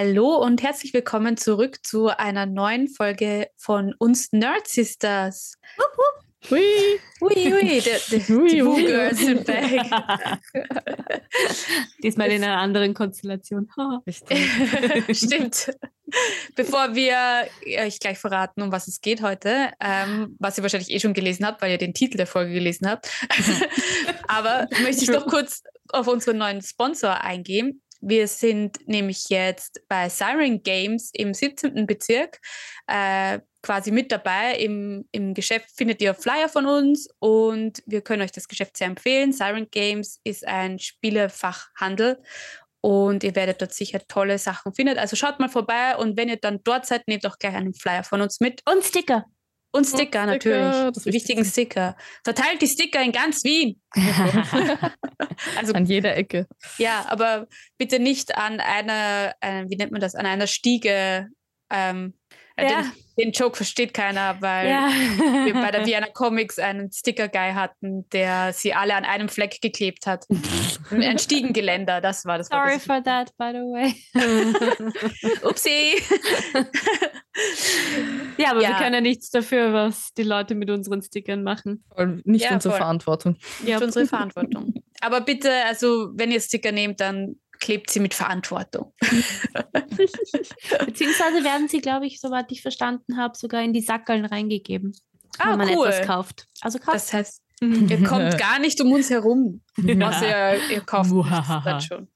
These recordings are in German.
Hallo und herzlich willkommen zurück zu einer neuen Folge von uns Nerd Sisters. Hui. Ui, ui, the, the, Ui, die Woo ui. Girls sind back. Diesmal in einer anderen Konstellation. Stimmt. Bevor wir euch gleich verraten, um was es geht heute, ähm, was ihr wahrscheinlich eh schon gelesen habt, weil ihr den Titel der Folge gelesen habt. Aber möchte ich noch kurz auf unseren neuen Sponsor eingehen. Wir sind nämlich jetzt bei Siren Games im 17. Bezirk äh, quasi mit dabei. Im, Im Geschäft findet ihr Flyer von uns und wir können euch das Geschäft sehr empfehlen. Siren Games ist ein Spielefachhandel und ihr werdet dort sicher tolle Sachen finden. Also schaut mal vorbei und wenn ihr dann dort seid, nehmt auch gleich einen Flyer von uns mit. Und Sticker. Und Sticker, Sticker, natürlich. das wichtigen Sticker. Verteilt die Sticker in ganz Wien. Also An jeder Ecke. ja, aber bitte nicht an einer, äh, wie nennt man das, an einer Stiege. Ähm, äh, Ja. den, den Joke versteht keiner, weil ja. wir bei der Vienna Comics einen Sticker-Guy hatten, der sie alle an einem Fleck geklebt hat. Ein Stiegengeländer, das war das. Sorry Wort, for that, by the way. das- Upsi. ja, aber Ja. wir können ja nichts dafür, was die Leute mit unseren Stickern machen. Voll Nicht Ja, unsere voll. Verantwortung. Nicht unsere Verantwortung. Aber bitte, also wenn ihr Sticker nehmt, dann klebt sie mit Verantwortung. Beziehungsweise werden sie, glaube ich, soweit ich verstanden habe, sogar in die Sackeln reingegeben, Ah, wenn man cool. etwas kauft. Also kauft. Das heißt, ihr kommt gar nicht um uns herum. Außer ihr, ihr kauft dann schon.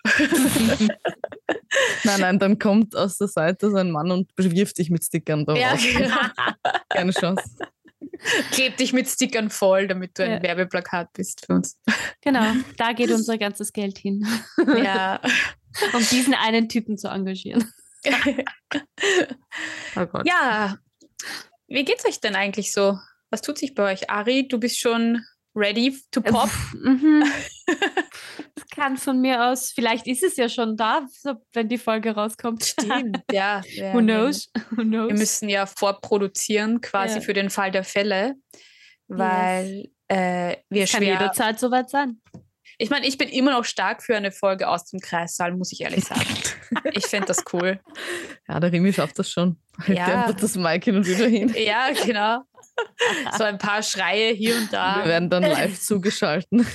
Nein, nein, dann kommt aus der Seite so ein Mann und bewirft dich mit Stickern da Ja, raus. genau. Keine Chance. Kleb dich mit Stickern voll, damit du ein Ja. Werbeplakat bist für uns. Genau, da geht unser ganzes Geld hin, Ja. um diesen einen Typen zu engagieren. Oh Gott. ja. Wie geht's euch denn eigentlich so? Was tut sich bei euch? Ari, du bist schon ready to pop? Mhm. Kann von mir aus, vielleicht ist es ja schon da, so, wenn die Folge rauskommt. Stimmt, ja. ja Who wir- knows? Who knows? Wir müssen ja vorproduzieren, quasi Ja. für den Fall der Fälle, weil äh, wir kann schwer. jederzeit soweit sein. Ich meine, ich bin immer noch stark für eine Folge aus dem Kreissaal, muss ich ehrlich sagen. ich finde das cool. Ja, der Remy schafft das schon. Hält Ja. einfach das Mic hin und wieder hin. Ja, genau. So ein paar Schreie hier und Wir da. werden dann live zugeschalten.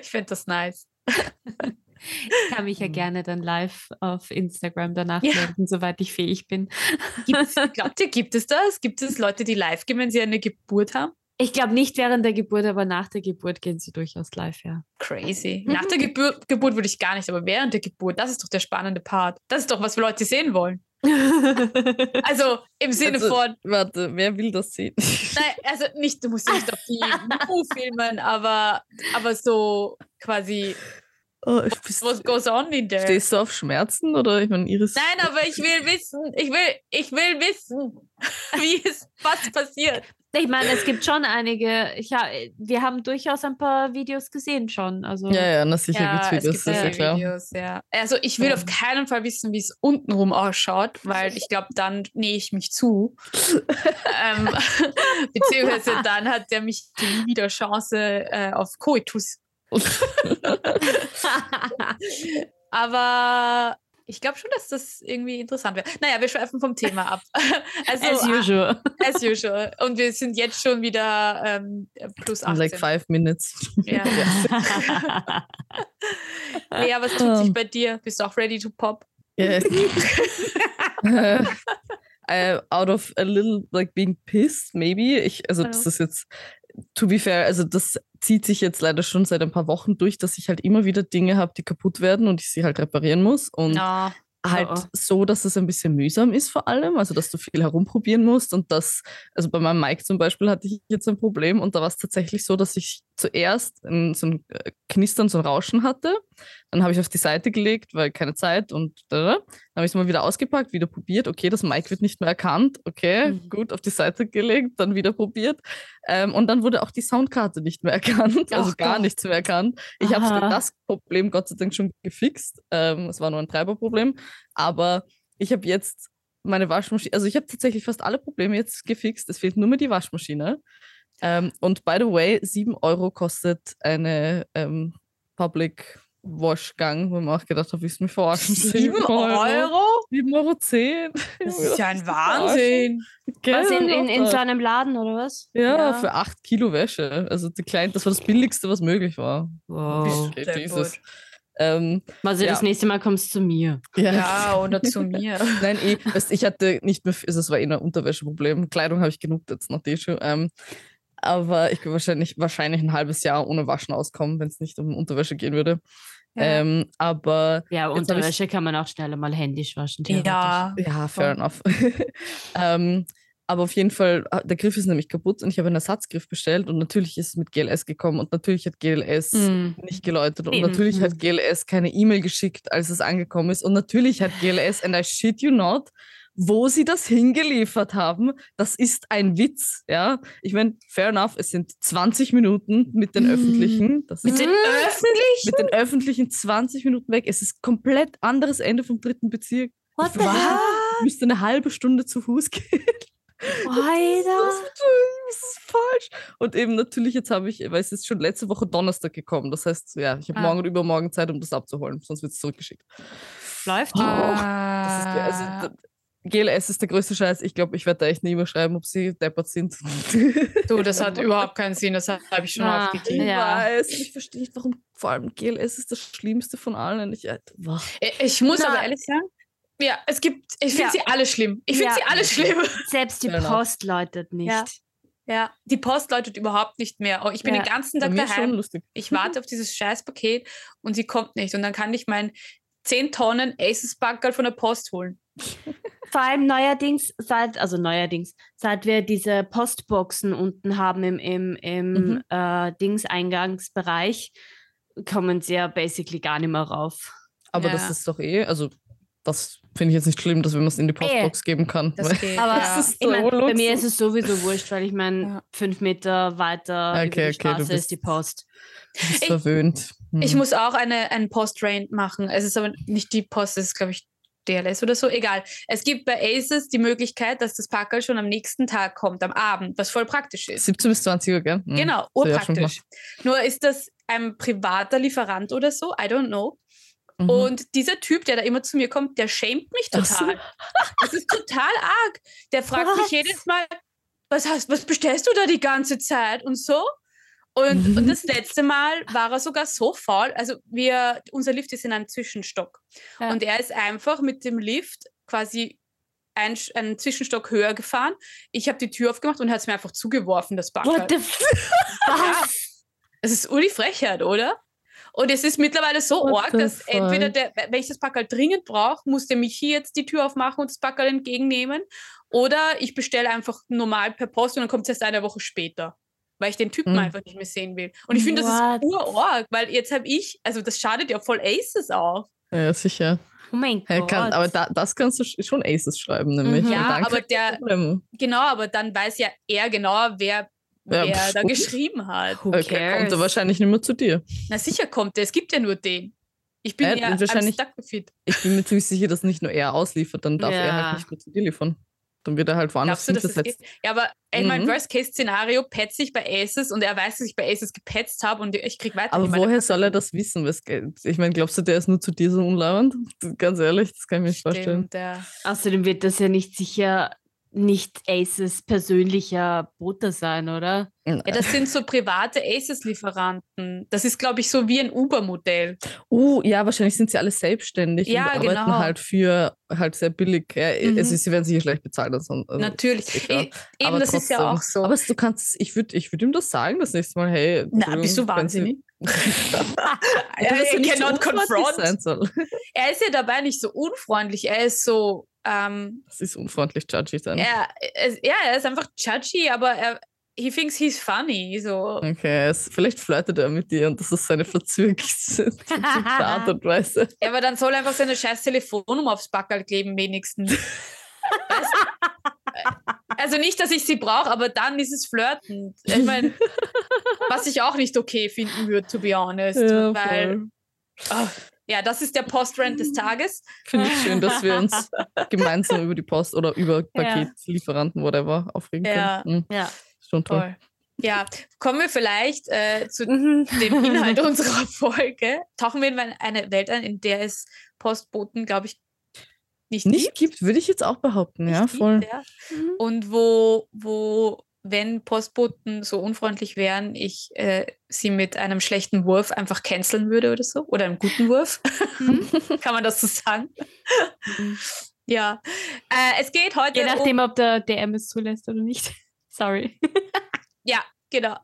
Ich finde das nice. Ich kann mich ja gerne dann live auf Instagram danach Ja. melden, soweit ich fähig bin. Gibt's, glaubt ihr, gibt es das? Gibt es Leute, die live gehen, wenn sie eine Geburt haben? Ich glaube nicht während der Geburt, aber nach der Geburt gehen sie durchaus live, ja. Crazy. Nach der Geburt, Geburt würde ich gar nicht, aber während der Geburt, das ist doch der spannende Part. Das ist doch, was wir Leute sehen wollen. Also im Sinne Also- von, Warte, wer will das sehen? nein, also nicht, du musst nicht auf die Mu filmen, aber, aber so quasi, Oh, bist, what goes on in there? stehst du auf Schmerzen oder ich meine, Iris? Nein, aber ich will wissen, ich will, ich will wissen, wie es, was passiert. Ich meine, es gibt schon einige, ich ha, wir haben durchaus ein paar Videos gesehen schon. Also Ja, ja, na sicher Ja, gibt's es Videos, gibt das ist ja ja klar. Videos, ja. Also ich will auf keinen Fall wissen, wie es untenrum ausschaut, weil ich glaube, dann nähe ich mich zu. ähm, beziehungsweise dann hat er mich wieder Chance äh, auf Koitus. Aber ich glaube schon, dass das irgendwie interessant wäre. Naja, wir schweifen vom Thema ab. Also, As usual. As usual. Und wir sind jetzt schon wieder ähm, plus In 18. like five minutes. Ja. ja, was tut sich Ähm. bei dir? Bist du auch ready to pop? Yes. uh, out of a little like being pissed, maybe. Ich, also das ist jetzt, to be fair, also das zieht sich jetzt leider schon seit ein paar Wochen durch, dass ich halt immer wieder Dinge habe, die kaputt werden und ich sie halt reparieren muss. Und halt Oh, oh. so, dass es ein bisschen mühsam ist vor allem, also dass du viel herumprobieren musst und das, also bei meinem Mic zum Beispiel hatte ich jetzt ein Problem und da war es tatsächlich so, dass ich zuerst ein, so ein äh, Knistern, so ein Rauschen hatte, dann habe ich auf die Seite gelegt, weil keine Zeit und da, da. dann habe ich es mal wieder ausgepackt, wieder probiert, okay, das Mic wird nicht mehr erkannt, okay, Mhm. gut, auf die Seite gelegt, dann wieder probiert ähm, und dann wurde auch die Soundkarte nicht mehr erkannt, also Ach gar Gott. nichts mehr erkannt. Ich habe das Problem Gott sei Dank schon gefixt, ähm, es war nur ein Treiberproblem, aber ich habe jetzt meine Waschmaschine, also ich habe tatsächlich fast alle Probleme jetzt gefixt. Es fehlt nur mehr die Waschmaschine. Ähm, und by the way, 7 Euro kostet eine ähm, Public Waschgang, wo ich mir auch gedacht habe, ich mir verarschen. 7 Euro? 7,10 Euro. 10. Das ist ja ein Wahnsinn. Was in, in, in so einem Laden oder was? Ja, Ja. für 8 Kilo Wäsche. Also die kleine, das war das Billigste, was möglich war. Wow. Jesus. Ähm, Also Ja. das nächste Mal kommst du zu mir. ja. Ja, oder zu mir. Nein, eh, weißt, ich hatte nicht mehr, also es war eh ein Unterwäscheproblem. Kleidung habe ich genug jetzt nach die schon. Ähm, aber ich würde wahrscheinlich, wahrscheinlich ein halbes Jahr ohne Waschen auskommen, wenn es nicht um Unterwäsche gehen würde. Ja. Ähm, aber Ja, Unterwäsche kann man auch schneller mal händisch waschen. ja. ja, fair enough. ähm, aber auf jeden Fall, ah, der Griff ist nämlich kaputt und ich habe einen Ersatzgriff bestellt und natürlich ist es mit GLS gekommen und natürlich hat GLS Hm. nicht geläutet und Eben. natürlich hat GLS keine E-Mail geschickt, als es angekommen ist und natürlich hat GLS, and I shit you not, wo sie das hingeliefert haben, das ist ein Witz, ja. Ich meine, fair enough, es sind 20 Minuten mit den Mm. öffentlichen, das Mit ist den öffentlichen? mit den öffentlichen 20 Minuten weg. Es ist komplett anderes Ende vom dritten Bezirk. What Ich the hell? war- müsste eine halbe Stunde zu Fuß gehen. Alter. Das ist falsch. Und eben natürlich, jetzt habe ich, weil es ist schon letzte Woche Donnerstag gekommen. Das heißt, ja, ich habe Ah. morgen und übermorgen Zeit, um das abzuholen. Sonst wird es zurückgeschickt. Läuft. Oh, Das ist, also, GLS ist der größte Scheiß. Ich glaube, ich werde da echt nie mehr schreiben, ob sie deppert sind. Du, das hat überhaupt keinen Sinn, das habe ich schon Ah, aufgegeben. Ich Ja. weiß, ich verstehe nicht, warum vor allem GLS ist das Schlimmste von allen. Ich, äh. Ich- Ich muss Na. aber ehrlich sagen, ja, es gibt, ich finde Ja. sie alle schlimm. Ich finde Ja. sie alle schlimm. Selbst die. Post läutet nicht. Ja. Ja, die Post läutet überhaupt nicht mehr. Oh, Ich bin Ja. den ganzen Tag mir schon daheim. lustig. Ich warte auf dieses Scheißpaket und sie kommt nicht. Und dann kann ich mein 10 Tonnen Aces-Backerl von der Post holen. Vor allem neuerdings, seit, also neuerdings, seit wir diese Postboxen unten haben im, im, im Mhm. äh, Dings-Eingangsbereich, kommen sie ja basically gar nicht mehr rauf. Aber Ja. das ist doch eh, also das finde ich jetzt nicht schlimm, dass wenn man es in die Postbox geben kann. Das weil- geht. Aber. Das ist ich mein, so bei mir ist es sowieso wurscht, weil ich meine, Ja. fünf Meter weiter Okay, über die okay, du Straße bist- ist die Post. Du bist Ich- verwöhnt. Hm. Ich muss auch eine, einen Post-Rain machen. Es ist aber nicht die Post, es ist, glaube ich, DLS oder so. Egal. Es gibt bei Aces die Möglichkeit, dass das Packerl schon am nächsten Tag kommt, am Abend, was voll praktisch ist. 17 bis 20 Uhr, gell? Hm. Genau, urpraktisch. Nur ist das ein privater Lieferant oder so, I don't know. Mhm. Und dieser Typ, der da immer zu mir kommt, der schämt mich so. total. Das ist total arg. Der fragt Was? mich jedes Mal, was hast, was bestellst du da die ganze Zeit und so? Und, und das letzte Mal war er sogar so faul. Also wir, unser Lift ist in einem Zwischenstock. Ja. Und er ist einfach mit dem Lift quasi ein, einen Zwischenstock höher gefahren. Ich habe die Tür aufgemacht und er hat es mir einfach zugeworfen, das Backerl. What the f Was? Es ist uli Frechheit, oder? Und es ist mittlerweile so What arg, dass entweder fuck? der, wenn ich das Packerl dringend brauche, muss der Michi jetzt die Tür aufmachen und das Packerl entgegennehmen. Oder ich bestelle einfach normal per Post und dann kommt es erst eine Woche später. Weil ich den Typen Mhm. einfach nicht mehr sehen will. Und ich finde, das ist urarg, weil jetzt habe ich, also das schadet ja voll Aces auch. Ja, sicher. Oh mein Gott. kann, aber da, das kannst du sch- schon Aces schreiben, nämlich. Mhm. Ja, dann aber er der-. Genau, aber dann weiß ja er genau, wer, wer pff, da okay. geschrieben hat. Who Okay, kommt cares? er wahrscheinlich nicht mehr zu dir. Na sicher kommt er, es gibt ja nur den. Ich bin Ja, ja, wahrscheinlich-. Ich bin mir ziemlich sicher, dass nicht nur er ausliefert, dann darf er Ja. halt nicht mehr zu dir liefern. Dann wird er halt woanders Glaubst du, hingesetzt. Ja, aber mein Mhm. Worst-Case-Szenario petze ich bei Aces und er weiß, dass ich bei Aces gepetzt habe und ich krieg weiter. Aber woher soll er das wissen? Was geht? Ich meine, glaubst du, der ist nur zu dir so unlauernd? Ganz ehrlich, das kann ich mir nicht vorstellen. Ja. Außerdem wird das ja nicht sicher nicht Aces persönlicher Bote sein, oder? ja, das sind so private Aces-Lieferanten. Das ist, glaube ich, so wie ein Uber-Modell. Uh, ja, wahrscheinlich sind sie alle selbstständig Ja, und arbeiten genau. halt für halt sehr billig. Ja, Mhm. es ist, sie werden sicher schlecht bezahlt. Also, also Natürlich. E- Eben, das ist ja trotzdem. auch so. Aber du kannst, ich würde ich würd ihm das sagen, das nächste Mal, hey. Na, bist du Entschuldigung, Sie- wahnsinnig? Ja, er er nicht so confront. sein soll. Er ist ja dabei nicht so unfreundlich. Er ist so, ähm, Das ist unfreundlich, judgy sein. er, er, ja, er ist einfach judgy, aber er, he thinks he's funny. So. Okay, es, vielleicht flirtet er mit dir und das ist seine verzwirkte Art und Weise. Ja, aber dann soll er einfach seine scheiß Telefonnummer aufs Backerl kleben, wenigstens. Also nicht, dass ich sie brauche, aber dann ist es flirtend. Ich meine, was ich auch nicht okay finden würde, to be honest. Ja, weil, ah, ja, das ist der Postrant des Tages. Finde ich schön, dass wir uns gemeinsam über die Post oder über Paketlieferanten, whatever, aufregen Ja. können. Mhm, Ja. Schon toll. Voll. Ja, kommen wir vielleicht äh, zu dem Inhalt unserer Folge. Tauchen wir in eine Welt ein, in der es Postboten, glaube ich, nicht, Nicht gibt. gibt, würde ich jetzt auch behaupten, ja, voll. gibt, ja. Mhm. Und wo, wo, wenn Postboten so unfreundlich wären, ich äh, sie mit einem schlechten Wurf einfach canceln würde oder so. Oder einem guten Wurf. Kann man das so sagen? Mhm. ja. Äh, es geht heute Je um nachdem, ob der DM es zulässt oder nicht. Sorry. Ja, genau.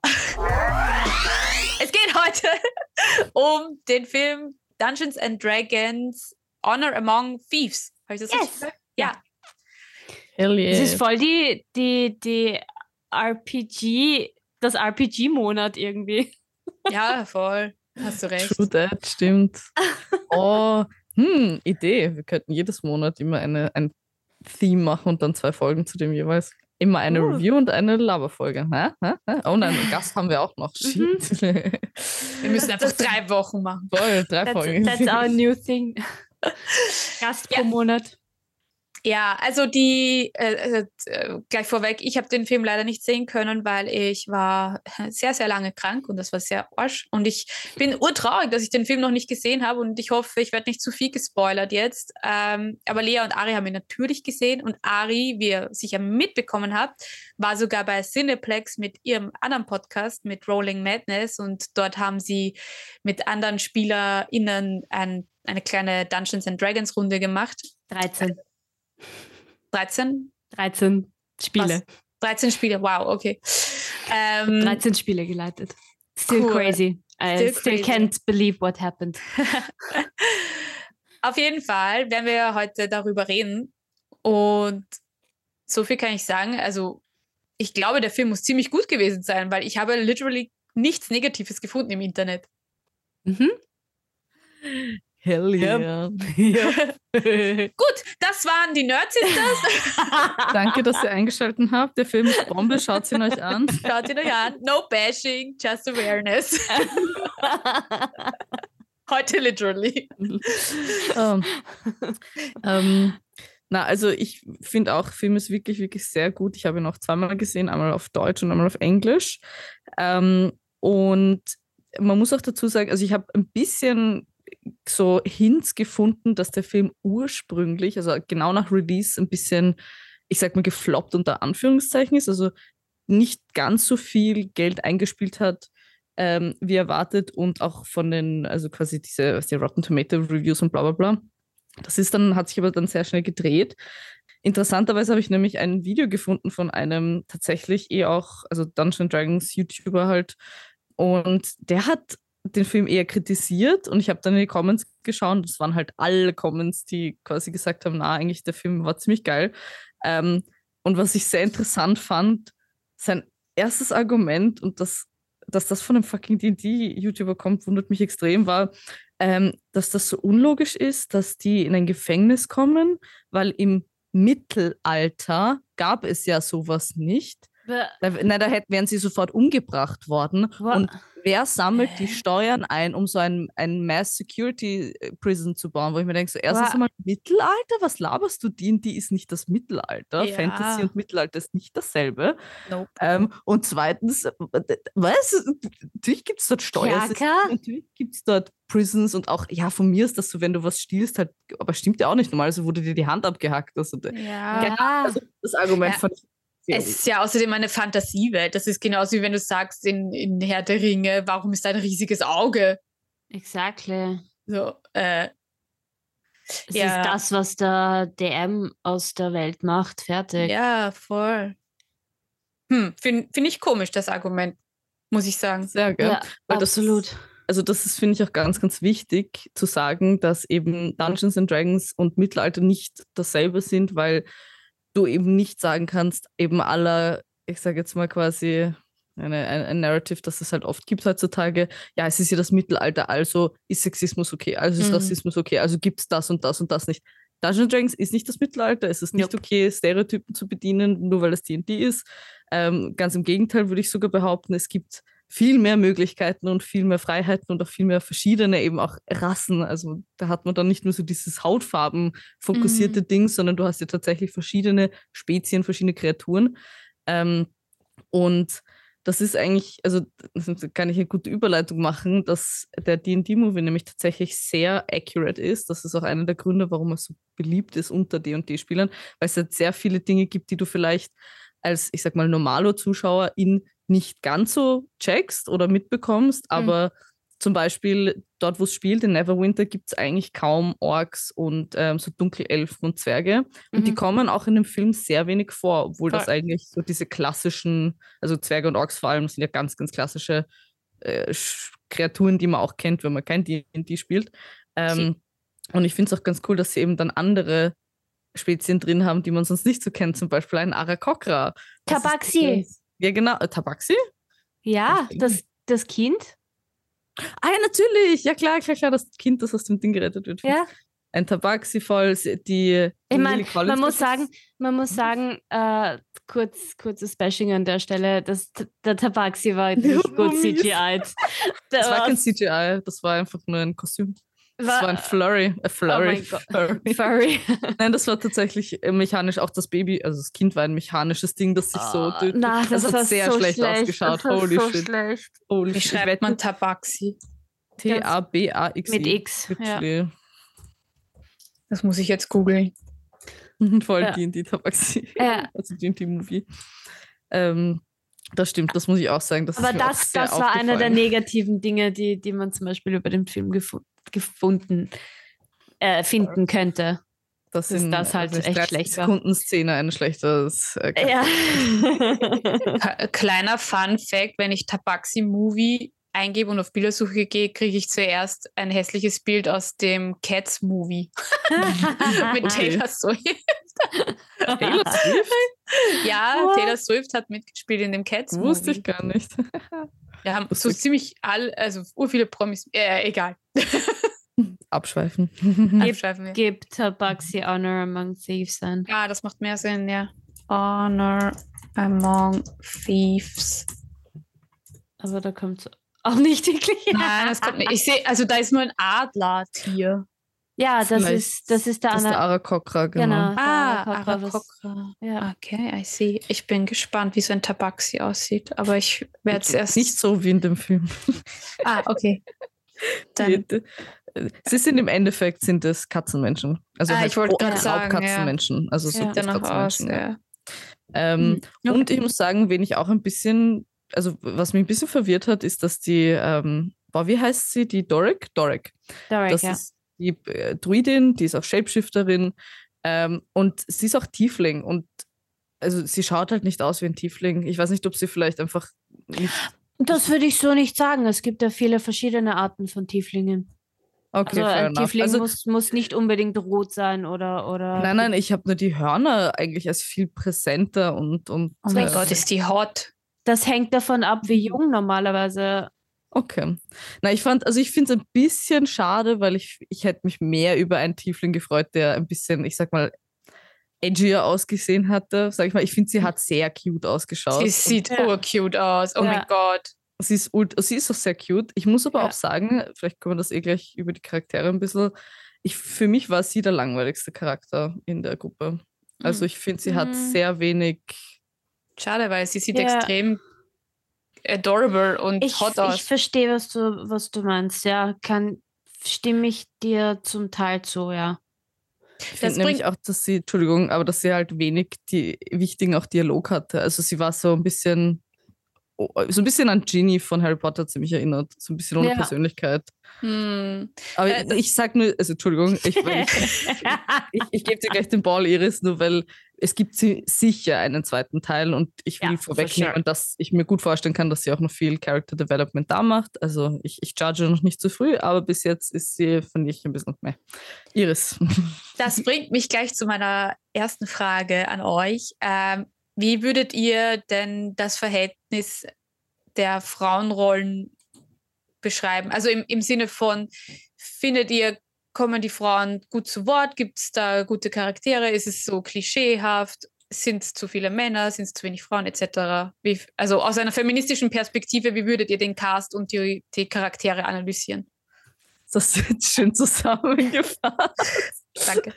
es geht heute um den Film Dungeons and Dragons Honor Among Thieves. Habe ich das Yes. richtig gesagt? Ja. Hell yeah. Es ist voll die, die, die RPG, das RPG-Monat irgendwie. Ja, voll. Hast du recht. True that, stimmt. Oh, hm, Idee. Wir könnten jedes Monat immer eine, ein Theme machen und dann zwei Folgen zu dem jeweils. Immer eine Uh. Review und eine Laberfolge. Hä? Oh nein, einen Gast haben wir auch noch. Mhm. Wir müssen einfach drei Wochen machen. Voll, drei That's, Folgen. that's our new thing. Gast pro. Monat. Ja, also die, äh, äh, gleich vorweg, ich habe den Film leider nicht sehen können, weil ich war sehr, sehr lange krank und das war sehr arsch. Und ich bin urtraurig, dass ich den Film noch nicht gesehen habe und ich hoffe, ich werde nicht zu viel gespoilert jetzt. Ähm, aber Lea und Ari haben ihn natürlich gesehen und Ari, wie ihr sicher mitbekommen habt, war sogar bei Cineplex mit ihrem anderen Podcast mit Rolling Madness und dort haben sie mit anderen SpielerInnen ein, eine kleine Dungeons and Dragons Runde gemacht. 13. 13? 13 Spiele. 13 Spiele, wow, okay. Ähm, 13 Spiele geleitet. Still Cool. crazy. I Still still, crazy. can't believe what happened. Auf jeden Fall werden wir heute darüber reden. Und so viel kann ich sagen. Also, ich glaube, der Film muss ziemlich gut gewesen sein, weil ich habe literally nichts Negatives gefunden im Internet. Mhm. Hell Ja. yeah. Gut, das waren die Nerdsisters. Danke, dass ihr eingeschaltet habt. Der Film ist Bombe, schaut ihn euch an. Schaut ihn euch an. No bashing, just awareness. Heute literally. ähm, ähm, na, also ich finde auch, Film ist wirklich, wirklich sehr gut. Ich habe ihn auch zweimal gesehen, einmal auf Deutsch und einmal auf Englisch. Ähm, und man muss auch dazu sagen, also ich habe ein bisschen so Hints gefunden, dass der Film ursprünglich, also genau nach Release, ein bisschen, ich sag mal, gefloppt unter Anführungszeichen ist, also nicht ganz so viel Geld eingespielt hat, ähm, wie erwartet und auch von den, also quasi diese, was die Rotten Tomato Reviews und bla bla bla. Das ist dann, hat sich aber dann sehr schnell gedreht. Interessanterweise habe ich nämlich ein Video gefunden von einem tatsächlich eh auch, also Dungeon Dragons YouTuber halt, und der hat den Film eher kritisiert und ich habe dann in die Comments geschaut das waren halt alle Comments, die quasi gesagt haben, na, eigentlich der Film war ziemlich geil. Ähm, und was ich sehr interessant fand, sein erstes Argument und das, dass das von einem fucking D&D-YouTuber kommt, wundert mich extrem, war, ähm, dass das so unlogisch ist, dass die in ein Gefängnis kommen, weil im Mittelalter gab es ja sowas nicht. Da, nein, da hätten, wären sie sofort umgebracht worden. Wa- Und wer sammelt die? Steuern ein, um so ein, ein Mass Security äh, Prison zu bauen? Wo ich mir denke, so erstens einmal Mittelalter, was laberst du? D&D ist nicht das Mittelalter. Ja. Fantasy und Mittelalter ist nicht dasselbe. Nope. Ähm, und zweitens, äh, was? Natürlich gibt es dort Kerker? natürlich gibt es dort Prisons und auch, ja, von mir ist das so, wenn du was stiehlst, halt, aber stimmt ja auch nicht. Normalerweise wurde dir die Hand abgehackt. Also, Ja. Also das Argument Ja. fand ich Es ist ja außerdem eine Fantasiewelt. Das ist genauso wie wenn du sagst in, in Herr der Ringe, warum ist da ein riesiges Auge? Exactly. So, äh, Es Ja. ist das, was der DM aus der Welt macht. Fertig. ja, voll. Hm, Finde find ich komisch, das Argument, muss ich sagen. sehr, gell? Ja, Weil das- absolut. also das ist, finde ich, auch ganz, ganz wichtig zu sagen, dass eben Dungeons and Dragons und Mittelalter nicht dasselbe sind, weil du eben nicht sagen kannst, eben aller, ich sage jetzt mal quasi eine, ein, ein Narrative, das es halt oft gibt heutzutage, ja, es ist ja das Mittelalter, also ist Sexismus okay, also ist Mhm. Rassismus okay, also gibt es das und das und das nicht. Dungeons and Dragons ist nicht das Mittelalter, es ist nicht Nope. okay, Stereotypen zu bedienen, nur weil es D&D ist. Ähm, ganz im Gegenteil würde ich sogar behaupten, es gibt viel mehr Möglichkeiten und viel mehr Freiheiten und auch viel mehr verschiedene eben auch Rassen. Also da hat man dann nicht nur so dieses Hautfarben fokussierte Ding, sondern du hast ja tatsächlich verschiedene Spezien, verschiedene Kreaturen. Ähm, und das ist eigentlich, also kann ich eine gute Überleitung machen, dass der D&D-Movie nämlich tatsächlich sehr accurate ist. Das ist auch einer der Gründe, warum er so beliebt ist unter D&D-Spielern, weil es halt sehr viele Dinge gibt, die du vielleicht als, ich sag mal, normalo Zuschauer in nicht ganz so checkst oder mitbekommst, Mhm. aber zum Beispiel dort, wo es spielt, in Neverwinter, gibt es eigentlich kaum Orks und ähm, so Dunkelelfen und Zwerge. Und die Mhm. kommen auch in dem Film sehr wenig vor, obwohl das Voll. eigentlich so diese klassischen, also Zwerge und Orks vor allem, sind ja ganz, ganz klassische äh, Kreaturen, die man auch kennt, wenn man kein D&D spielt. Ähm, und ich finde es auch ganz cool, dass sie eben dann andere Spezien drin haben, die man sonst nicht so kennt, zum Beispiel einen Arakokra. Das ist Tabaxi. das- Ja, genau. Äh, Tabaxi? Ja, das, das Kind. Ah ja, natürlich. Ja, klar, klar, klar, das Kind, das aus dem Ding gerettet wird. Ja. Ein Tabaxi voll, die. Ich meine, man muss sagen, man muss sagen, äh, kurz, kurzes Bashing an der Stelle, dass der Tabaxi war nicht gut Mummies. CGI'd. Der Das war kein CGI, das war einfach nur ein Kostüm. Das war- ein Flurry. Ein Flurry. Gott. Flurry. Nein, das war tatsächlich äh, mechanisch. Auch das Baby, also das Kind war ein mechanisches Ding, das sich so. Ah, na, das, hat war sehr so schlecht, schlecht ausgeschaut. Das Holy so shit. schlecht. Holy Wie shit. schreibt man Tabaxi? T-A-B-A-X. Mit X. Ja. Das muss ich jetzt googeln. Voll Ja. D&D Tabaxi. Ja. Also D&D Movie. Ähm, das stimmt, das muss ich auch sagen. Das Aber ist das, das war einer der negativen Dinge, die, die man zum Beispiel über den Film gefu gefunden äh, finden könnte. Das sind, das halt also echt 30 schlecht war. Sekunden Szene ein schlechtes. Äh, Ja. Kleiner Fun Fact, wenn ich Tabaxi Movie eingebe und auf Bildersuche gehe, kriege ich zuerst ein hässliches Bild aus dem Cats Movie mit. Taylor Swift. Taylor Swift? Ja, What? Taylor Swift hat mitgespielt in dem Cats Movie. Wusste ich gar nicht. Wir haben so ziemlich all, also ur viele Promis. Äh, egal. Abschweifen. Abschweifen wir. Gibt Tabaxi Honor Among Thieves an. Ah, das macht mehr Sinn, ja. Honor among Thieves. Aber da kommt auch nicht wirklich. Nein, das kommt nicht. Ich sehe, also da ist nur ein Adlertier. Ja, das Vielleicht ist, das ist der Das ist der. Arakokra, genau. Genau. Ah, Arakokra. Ja. Okay, I see. Ich bin gespannt, wie so ein Tabaxi aussieht, aber ich werde es erst. Nicht so wie in dem Film. Ah, okay. Dann, Sie sind im Endeffekt sind es Katzenmenschen. Also Ah, halt ich wollte Ra- gerade sagen, ja. Raubkatzenmenschen. Also so Ja. danach aus. Katzenmenschen, ja. Ja. Ähm, Mhm. Und ich muss sagen, wen ich auch ein bisschen, also was mich ein bisschen verwirrt hat, ist, dass die, ähm, boah, wie heißt sie, die Doric? Doric. Doric, Das ja. ist die äh, Druidin, die ist auch Shapeshifterin ähm, und sie ist auch Tiefling und also sie schaut halt nicht aus wie ein Tiefling. Ich weiß nicht, ob sie vielleicht einfach nicht. Das würde ich so nicht sagen. Es gibt ja viele verschiedene Arten von Tieflingen. Okay, Also fair ein enough. Tiefling Also, muss, muss nicht unbedingt rot sein oder. oder nein, nein, ich habe nur die Hörner eigentlich als viel präsenter und. und Oh mein äh, Gott, ist die hot. Das hängt davon ab, wie jung normalerweise. Okay. Na, ich fand, also ich finde es ein bisschen schade, weil ich, ich hätte mich mehr über einen Tiefling gefreut, der ein bisschen, ich sag mal, edgier ausgesehen hatte. Sag ich mal, ich finde, sie hat sehr cute ausgeschaut. Sie sieht Ja. urcute aus. Oh Ja. mein Gott. sie ist, ult- sie ist auch sehr cute. Ich muss aber Ja. auch sagen, vielleicht können wir das eh gleich über die Charaktere ein bisschen. Ich, für mich war sie der langweiligste Charakter in der Gruppe. Also ich finde, sie hat Mhm. sehr wenig. Schade, weil sie sieht Ja. extrem adorable und Ich, hot ich aus. verstehe, was du, was du meinst. Ja, kann, stimme ich dir zum Teil zu, ja. Ich finde nämlich auch, dass sie, Entschuldigung, aber dass sie halt wenig die wichtigen auch Dialog hatte. Also sie war so ein bisschen, oh, so ein bisschen an Ginny von Harry Potter ziemlich erinnert. So ein bisschen ohne Ja. Persönlichkeit. Hm. Aber Äh, das- ich sag nur, also Entschuldigung, ich, ich, ich, ich gebe dir gleich den Ball, Iris, nur weil es gibt si- sicher einen zweiten Teil und ich will Ja, vorwegnehmen, sure. dass ich mir gut vorstellen kann, dass sie auch noch viel Character Development da macht. Also ich, ich judge noch nicht zu früh, aber bis jetzt ist sie, finde ich, ein bisschen mehr. Iris. Das bringt mich gleich zu meiner ersten Frage an euch. Ähm, wie würdet ihr denn das Verhältnis der Frauenrollen beschreiben? Also im, im Sinne von, findet ihr, kommen die Frauen gut zu Wort? Gibt es da gute Charaktere? Ist es so klischeehaft? Sind es zu viele Männer? Sind es zu wenig Frauen etc.? Wie, also aus einer feministischen Perspektive, wie würdet ihr den Cast und die, die Charaktere analysieren? Das ist jetzt schön zusammengefasst. Danke.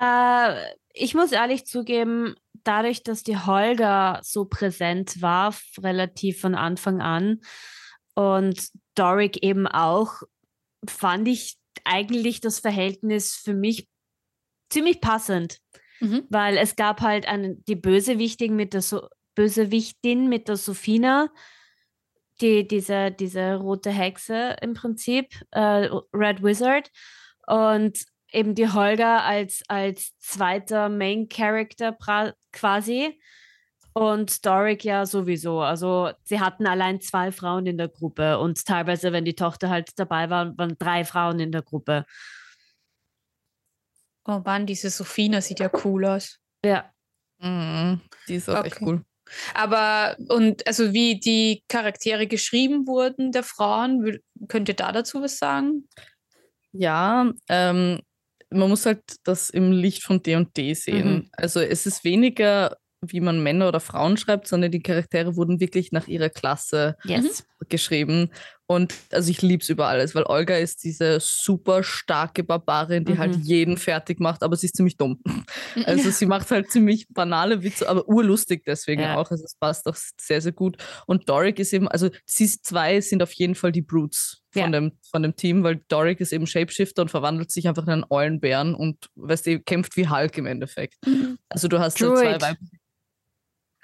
Äh, ich muss ehrlich zugeben, dadurch, dass die Holger so präsent war, relativ von Anfang an und Doric eben auch, fand ich eigentlich das Verhältnis für mich ziemlich passend, Mhm. weil es gab halt eine, die Bösewichtin mit der so Bösewichtin mit der Sophina, die, diese, diese rote Hexe im Prinzip, äh, Red Wizard, und eben die Holger als, als zweiter Main Character quasi. Und Doric ja sowieso. Also sie hatten allein zwei Frauen in der Gruppe und teilweise, wenn die Tochter halt dabei war, waren drei Frauen in der Gruppe. Oh Mann, diese Sophina sieht ja cool aus. Ja. Mhm. Die ist auch echt Okay. cool. Aber, und also wie die Charaktere geschrieben wurden der Frauen, könnt ihr da dazu was sagen? Ja, ähm, man muss halt das im Licht von D und D sehen. Mhm. Also es ist weniger, wie man Männer oder Frauen schreibt, sondern die Charaktere wurden wirklich nach ihrer Klasse Yes. geschrieben. Und also ich liebe es über alles, weil Olga ist diese super starke Barbarin, die halt Mhm. jeden fertig macht, aber sie ist ziemlich dumm. Also sie macht halt ziemlich banale Witze, aber urlustig deswegen Ja. auch. Also es passt auch sehr, sehr gut. Und Doric ist eben, also sie zwei sind auf jeden Fall die Brutes von, Ja. dem, von dem Team, weil Doric ist eben Shapeshifter und verwandelt sich einfach in einen Eulenbären und weißt du, kämpft wie Hulk im Endeffekt. Mhm. Also du hast da zwei Druid. weibliche.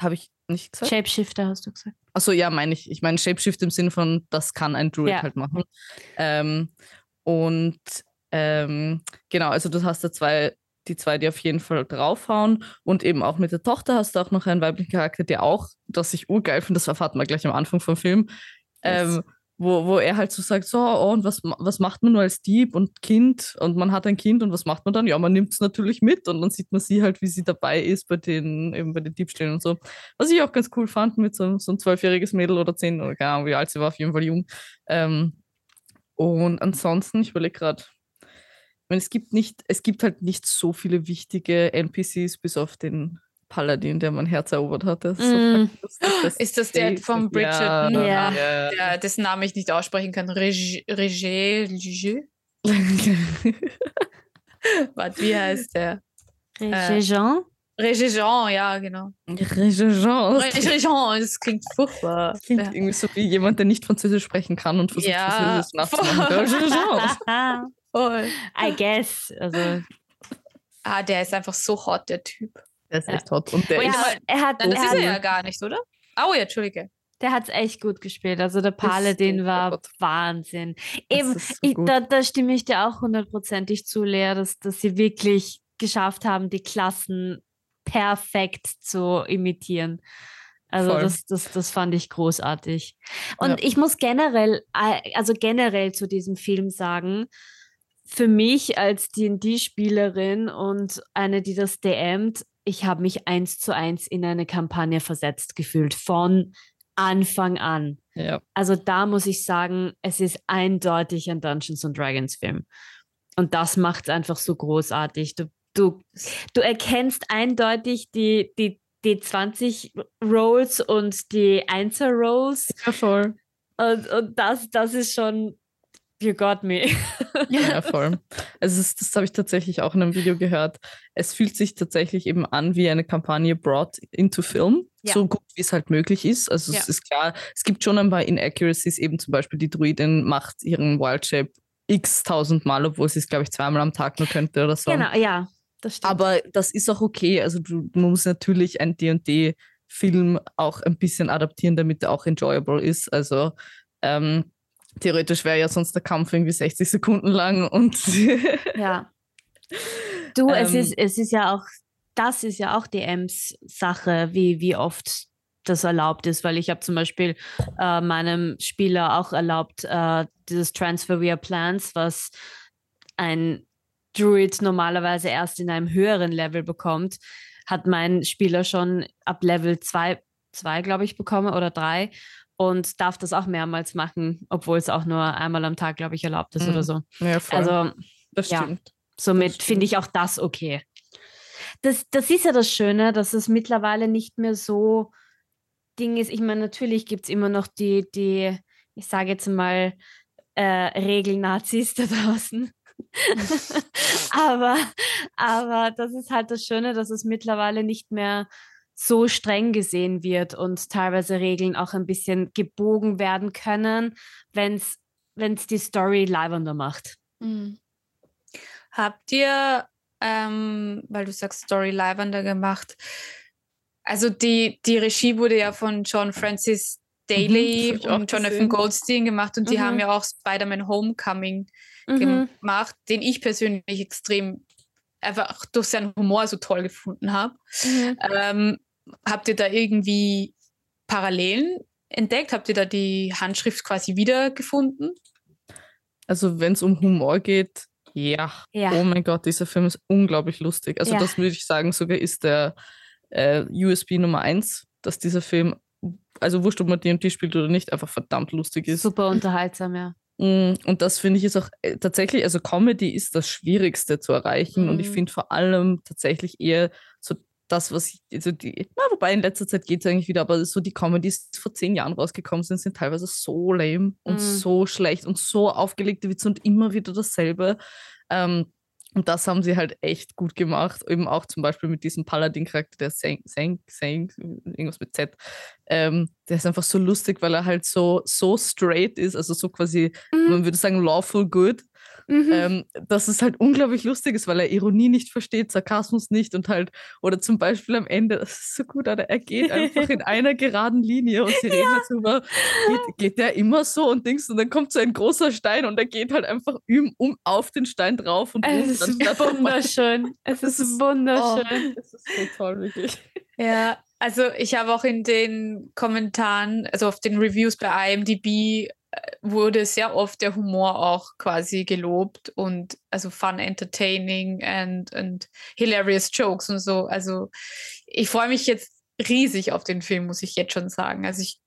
Habe ich nicht gesagt? Shapeshifter hast du gesagt. Achso, ja, meine ich. Ich meine Shapeshift im Sinne von, das kann ein Druid Ja. halt machen. Ähm, und ähm, genau, also du hast da zwei, die zwei, die auf jeden Fall draufhauen. Und eben auch mit der Tochter hast du auch noch einen weiblichen Charakter, der auch, das ich urgeil finde, das erfahrt man gleich am Anfang vom Film, ähm, wo, wo er halt so sagt, so, oh, und was, was macht man nur als Dieb und Kind? Und man hat ein Kind und was macht man dann? Ja, man nimmt es natürlich mit und dann sieht man sie halt, wie sie dabei ist bei den, eben bei den Diebstählen und so. Was ich auch ganz cool fand mit so, so ein zwölfjähriges Mädel oder zehn oder Ahnung, wie alt sie war, auf jeden Fall jung. Ähm, und ansonsten, ich überlege gerade, es gibt nicht, es gibt halt nicht so viele wichtige NPCs, bis auf den Paladin, der mein Herz erobert hat. Der ist so Mm. lustig. Das Ist das der Dave- vom Ja? Ja. ja. Der, dessen Namen ich nicht aussprechen kann. Reg- Regé, Ligé? Warte, wie heißt der? Äh, Jean? Regé Jean, ja, genau. Regent. Regé Jean, das klingt furchtbar. Das klingt Ja. irgendwie so wie jemand, der nicht Französisch sprechen kann und versucht, Ja, Französisch nachzumachen. voll. Regent. Voll. I guess. Also, Ah, der ist einfach so hot, der Typ. Der ist Ja. echt hot. Und der Oh ja, ist er hat Nein, das er ist er ja gar nicht, oder? Oh ja, Entschuldige. Der hat es echt gut gespielt. Also der Paladin so war gut. Wahnsinn. Das Eben, so ich, da, da stimme ich dir auch hundertprozentig zu, Lea, dass, dass sie wirklich geschafft haben, die Klassen perfekt zu imitieren. Also Voll. das, das, das fand ich großartig. Und Ja. ich muss generell, äh, also generell zu diesem Film sagen, für mich als D&D-Spielerin und eine, die das DMt, ich habe mich eins zu eins in eine Kampagne versetzt gefühlt, von Anfang an. ja. Also da muss ich sagen, es ist eindeutig ein Dungeons and Dragons Film. Und das macht es einfach so großartig. Du, du, du erkennst eindeutig die, die, die 20 Rolls und die 1 Rolls. ja, voll. Und, und das, das ist schon, you got me. Ja, voll. Also es, das habe ich tatsächlich auch in einem Video gehört. Es fühlt sich tatsächlich eben an wie eine Kampagne brought into Film, Ja. so gut wie es halt möglich ist. Also Ja. es ist klar, es gibt schon ein paar Inaccuracies, eben zum Beispiel die Druidin macht ihren Wild Shape x tausend Mal, obwohl sie es, glaube ich, zweimal am Tag nur könnte oder so. Genau, ja, das stimmt. Aber das ist auch okay. Also du, man muss natürlich ein D&D-Film auch ein bisschen adaptieren, damit er auch enjoyable ist. Also ähm, theoretisch wäre ja sonst der Kampf irgendwie 60 Sekunden lang und Ja. Du, es, Ähm, ist, es ist ja auch, das ist ja auch DMs Sache, wie, wie oft das erlaubt ist, weil ich habe zum Beispiel äh, meinem Spieler auch erlaubt, äh, dieses Transfer via Plans, was ein Druid normalerweise erst in einem höheren Level bekommt, hat mein Spieler schon ab Level 2, zwei, glaube ich, bekommen oder 3 und darf das auch mehrmals machen, obwohl es auch nur einmal am Tag, glaube ich, erlaubt ist Mhm. oder so. ja, voll. Also das ja. stimmt. Somit stimmt. finde ich auch das okay. Das, das ist ja das Schöne, dass es mittlerweile nicht mehr so Ding ist. Ich meine, natürlich gibt es immer noch die, die, ich sage jetzt mal, äh, Regelnazis da draußen. aber, aber das ist halt das Schöne, dass es mittlerweile nicht mehr so streng gesehen wird und teilweise Regeln auch ein bisschen gebogen werden können, wenn es die Story leibender macht. Mhm. Habt ihr, ähm, weil du sagst, Story leibender gemacht, also die, die Regie wurde ja von John Francis Daly mhm, und Jonathan gesehen. Goldstein gemacht und mhm. die haben ja auch Spider-Man Homecoming mhm. gemacht, den ich persönlich extrem einfach durch seinen Humor so toll gefunden habe. Mhm. Ähm, habt ihr da irgendwie Parallelen entdeckt? Habt ihr da die Handschrift quasi wiedergefunden? Also wenn es um Humor geht, ja. ja. Oh mein Gott, dieser Film ist unglaublich lustig. Also ja. das würde ich sagen, sogar ist der äh, USB Nummer eins, dass dieser Film, also wurscht, ob man D&D spielt oder nicht, einfach verdammt lustig ist. Super unterhaltsam, ja. Mm, und das finde ich ist auch äh, tatsächlich, also Comedy ist das Schwierigste zu erreichen. Mhm. Und ich mhm. finde vor allem tatsächlich eher das, was ich, also die, na, wobei in letzter Zeit geht es eigentlich wieder, aber so die Comedies, die vor zehn Jahren rausgekommen sind, sind teilweise so lame und mhm. so schlecht und so aufgelegte Witze und immer wieder dasselbe. Ähm, und das haben sie halt echt gut gemacht. Eben auch zum Beispiel mit diesem Paladin-Charakter, der Sang, Sang, Sang, irgendwas mit Z. Ähm, der ist einfach so lustig, weil er halt so, so straight ist, also so quasi, mhm. man würde sagen, lawful good. Mhm. Ähm, dass es halt unglaublich lustig ist, weil er Ironie nicht versteht, Sarkasmus nicht und halt, oder zum Beispiel am Ende, das ist so gut, oder er geht einfach in einer geraden Linie und sie reden ja. jetzt über, geht, geht der immer so und Dings und dann kommt so ein großer Stein und er geht halt einfach um, um auf den Stein drauf und es ist wunderschön. Es ist, ist wunderschön. Oh, es ist so toll, wirklich. Ja, also ich habe auch in den Kommentaren, also auf den Reviews bei IMDb wurde sehr oft der Humor auch quasi gelobt und also fun, entertaining and, and hilarious jokes und so. Also ich freue mich jetzt riesig auf den Film, muss ich jetzt schon sagen. Also ich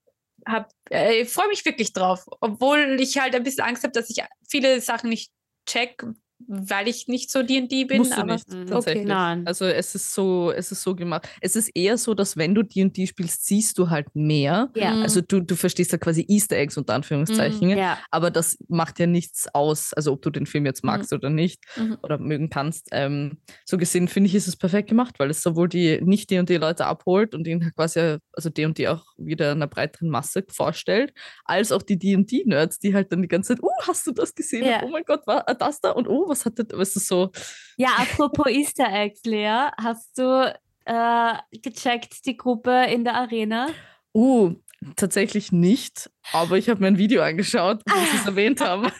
habe, äh, freue mich wirklich drauf, obwohl ich halt ein bisschen Angst habe, dass ich viele Sachen nicht check, weil ich nicht so D&D bin. Musst aber nicht, tatsächlich. Okay, also es ist so, es ist so gemacht. Es ist eher so, dass wenn du D&D spielst, siehst du halt mehr. Ja. Mhm. Also du, du verstehst ja quasi Easter Eggs unter Anführungszeichen. Mhm, ja. Aber das macht ja nichts aus, also ob du den Film jetzt magst mhm. oder nicht mhm. oder mögen kannst. Ähm, so gesehen finde ich, ist es perfekt gemacht, weil es sowohl die nicht D&D-Leute abholt und ihnen quasi, also D&D auch wieder einer breiteren Masse vorstellt, als auch die D&D-Nerds, die halt dann die ganze Zeit, oh, hast du das gesehen? Ja. Oh mein Gott, war das da? Und oh, was hat das, was ist so? Ja, apropos Easter Eggs, Lea, hast du äh, gecheckt die Gruppe in der Arena? Uh, tatsächlich nicht, aber ich habe mir ein Video angeschaut, wo sie es erwähnt haben.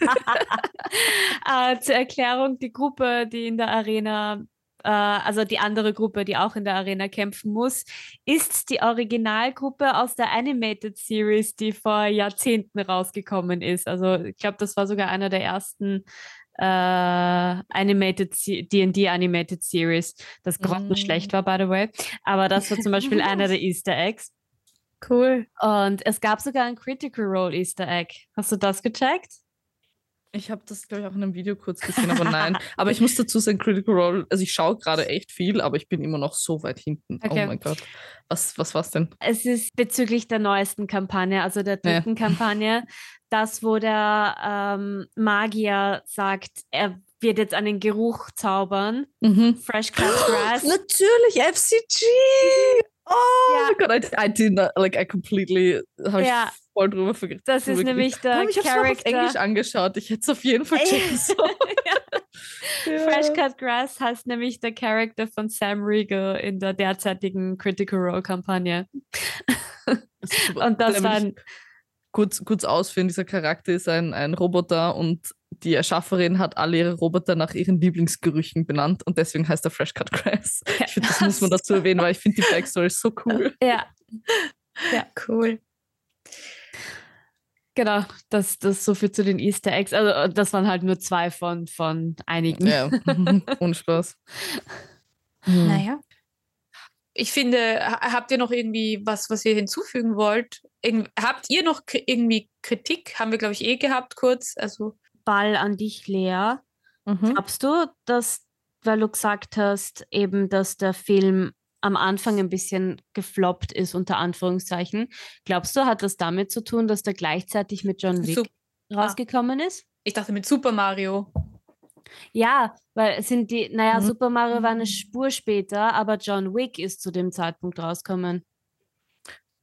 äh, zur Erklärung, die Gruppe, die in der Arena äh, also die andere Gruppe, die auch in der Arena kämpfen muss, ist die Originalgruppe aus der Animated Series, die vor Jahrzehnten rausgekommen ist. Also ich glaube, das war sogar einer der ersten äh, Animated D&D Animated Series, das grottenschlecht mm. war, by the way. Aber das war zum Beispiel einer der Easter Eggs. Cool. Und es gab sogar ein Critical Role Easter Egg. Hast du das gecheckt? Ich habe das, glaube ich, auch in einem Video kurz gesehen, aber nein. aber ich muss dazu sagen, Critical Role, also ich schaue gerade echt viel, aber ich bin immer noch so weit hinten. Oh okay. Oh mein Gott. Was, was war's denn? Es ist bezüglich der neuesten Kampagne, also der dritten ja. Kampagne, das, wo der ähm, Magier sagt, er wird jetzt einen Geruch zaubern. Mhm. Fresh Cut Grass. Natürlich, FCG! Oh ja. mein Gott, I, I did not, like, I completely, habe ja. ich voll drüber vergessen. Das ist nämlich der ich Charakter. Ich habe es Englisch angeschaut, ich hätte es auf jeden Fall checken sollen. ja. Fresh Cut Grass heißt nämlich der Charakter von Sam Riegel in der derzeitigen Critical Role Kampagne. Und das war ein kurz, kurz ausführen, dieser Charakter ist ein, ein Roboter und die Erschafferin hat alle ihre Roboter nach ihren Lieblingsgerüchen benannt und deswegen heißt er Fresh Cut Grass. Ja. Ich finde, das muss man dazu erwähnen, weil ich finde die Backstory so cool. Ja. Ja, cool. Genau, das, das so viel zu den Easter Eggs. Also, das waren halt nur zwei von, von einigen. Ja, ohne Spaß. Naja ich finde, habt ihr noch irgendwie was, was ihr hinzufügen wollt? Irgend, habt ihr noch irgendwie Kritik? Haben wir, glaube ich, eh gehabt kurz. Also Ball an dich, Lea. Mhm. Glaubst du, dass, weil du gesagt hast, eben, dass der Film am Anfang ein bisschen gefloppt ist, unter Anführungszeichen, glaubst du, hat das damit zu tun, dass der gleichzeitig mit John Wick Sup rausgekommen ist? Ich dachte mit Super Mario. Ja, weil es sind die, naja, Mhm. Super Mario war eine Spur später, aber John Wick ist zu dem Zeitpunkt rausgekommen.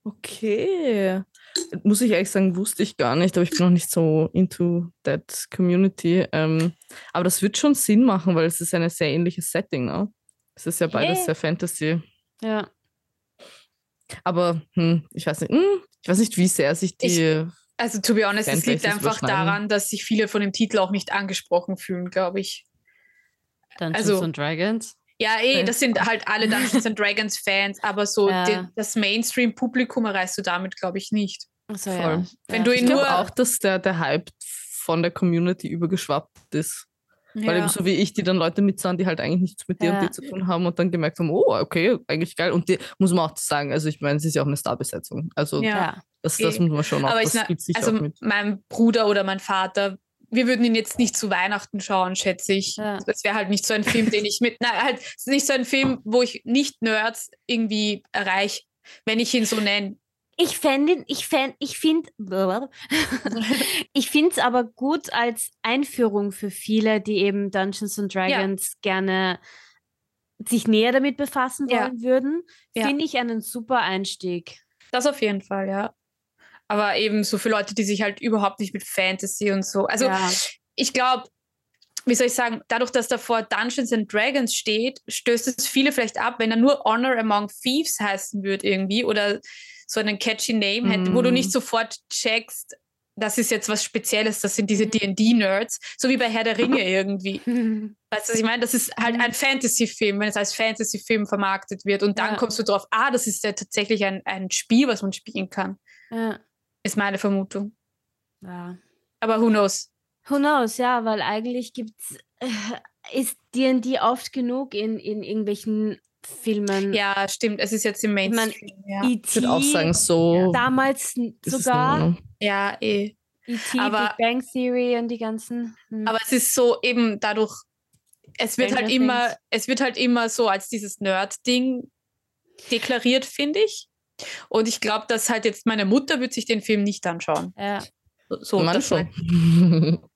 Okay. Muss ich ehrlich sagen, wusste ich gar nicht, aber ich bin noch nicht so into that community. Ähm, aber das wird schon Sinn machen, weil es ist ein sehr ähnliches Setting, ne? Es ist ja beides Hey. sehr Fantasy. Ja. Aber hm, ich weiß nicht, hm, ich weiß nicht, wie sehr sich die. Also, to be honest, es liegt einfach daran, dass sich viele von dem Titel auch nicht angesprochen fühlen, glaube ich. Dungeons Also- and Dragons. Ja, eh, Ja. das sind halt alle Dungeons and Dragons Fans, aber so Ja. die, das Mainstream-Publikum erreichst du damit, glaube ich, nicht. Achso, Voll. ja. Wenn ja. du ich ihn glaube nur- auch, dass der, der Hype von der Community übergeschwappt ist. Weil eben so wie ich, die dann Leute mitsahen, die halt eigentlich nichts mit Ja. D&D zu tun haben und dann gemerkt haben, oh, okay, eigentlich geil. Und die muss man auch sagen, also ich meine, es ist ja auch eine Starbesetzung. Also das, das eh. muss man schon auch, Aber ich, das na- gibt sich also auch mit. mein Bruder oder mein Vater, wir würden ihn jetzt nicht zu Weihnachten schauen, schätze ich. Ja. Das wäre halt nicht so ein Film, den ich mit, na, halt es ist nicht so ein Film, wo ich nicht Nerds irgendwie erreiche, wenn ich ihn so nenne. Ich fände, ich fänd, ich finde, ich finde es aber gut als Einführung für viele, die eben Dungeons and Dragons gerne sich näher damit befassen Ja. wollen würden. Ja. Finde ich einen super Einstieg. Das auf jeden Fall, ja. Aber eben so für Leute, die sich halt überhaupt nicht mit Fantasy und so. Also ja. ich glaube, wie soll ich sagen, dadurch, dass davor Dungeons and Dragons steht, stößt es viele vielleicht ab, wenn er nur Honor Among Thieves heißen würde irgendwie oder so einen catchy Name hätte, wo du Mm. nicht sofort checkst, das ist jetzt was Spezielles, das sind diese D&D-Nerds, so wie bei Herr der Ringe irgendwie. Weißt du, was ich meine? Das ist halt ein Fantasy-Film, wenn es als Fantasy-Film vermarktet wird und dann Ja. kommst du drauf, ah, das ist ja tatsächlich ein, ein Spiel, was man spielen kann, ja. Ist meine Vermutung. ja. Aber who knows? Who knows, ja, weil eigentlich gibt's, äh, ist D&D oft genug in, in irgendwelchen Filmen. Ja, stimmt, es ist jetzt im mein, Mainstream. ja. E.T. Ich würde auch sagen, so damals sogar. Ja, eh. E.T., Aber- Big Bang Theory und die ganzen. hm. Aber es ist so eben dadurch, es wird halt immer, Things. es wird halt immer so als dieses Nerd-Ding deklariert, finde ich. Und ich glaube, dass halt jetzt meine Mutter wird sich den Film nicht anschauen. ja, So, so Man das mein- schon.